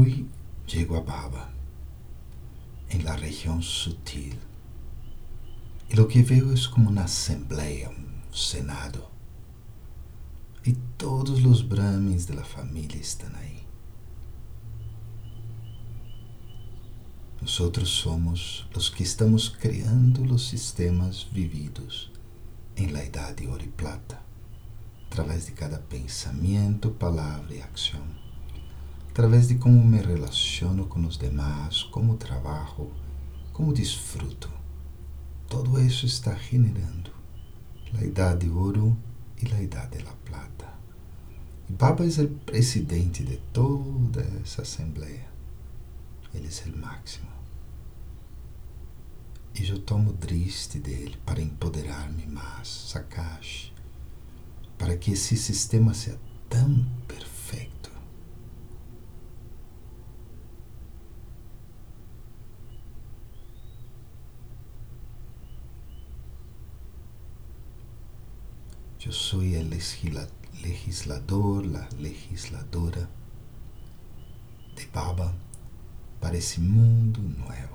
Hoy llego a Baba, en la región sutil, y lo que veo es como una asamblea, un senado, y todos los brahmins de la familia están ahí. Nosotros somos los que estamos creando los sistemas vividos en la edad de oro y plata, a través de cada pensamiento, palabra y acción através de como me relaciono com os demás, como trabalho, como disfruto. Todo isso está generando a idade de ouro e a idade de la plata. E Baba é o presidente de toda essa assembleia. Ele é o máximo. E eu tomo triste dele para empoderar-me mais, Sakashi, para que esse sistema seja tão perfeito Yo soy el legislador, la legisladora de Baba para esse mundo nuevo.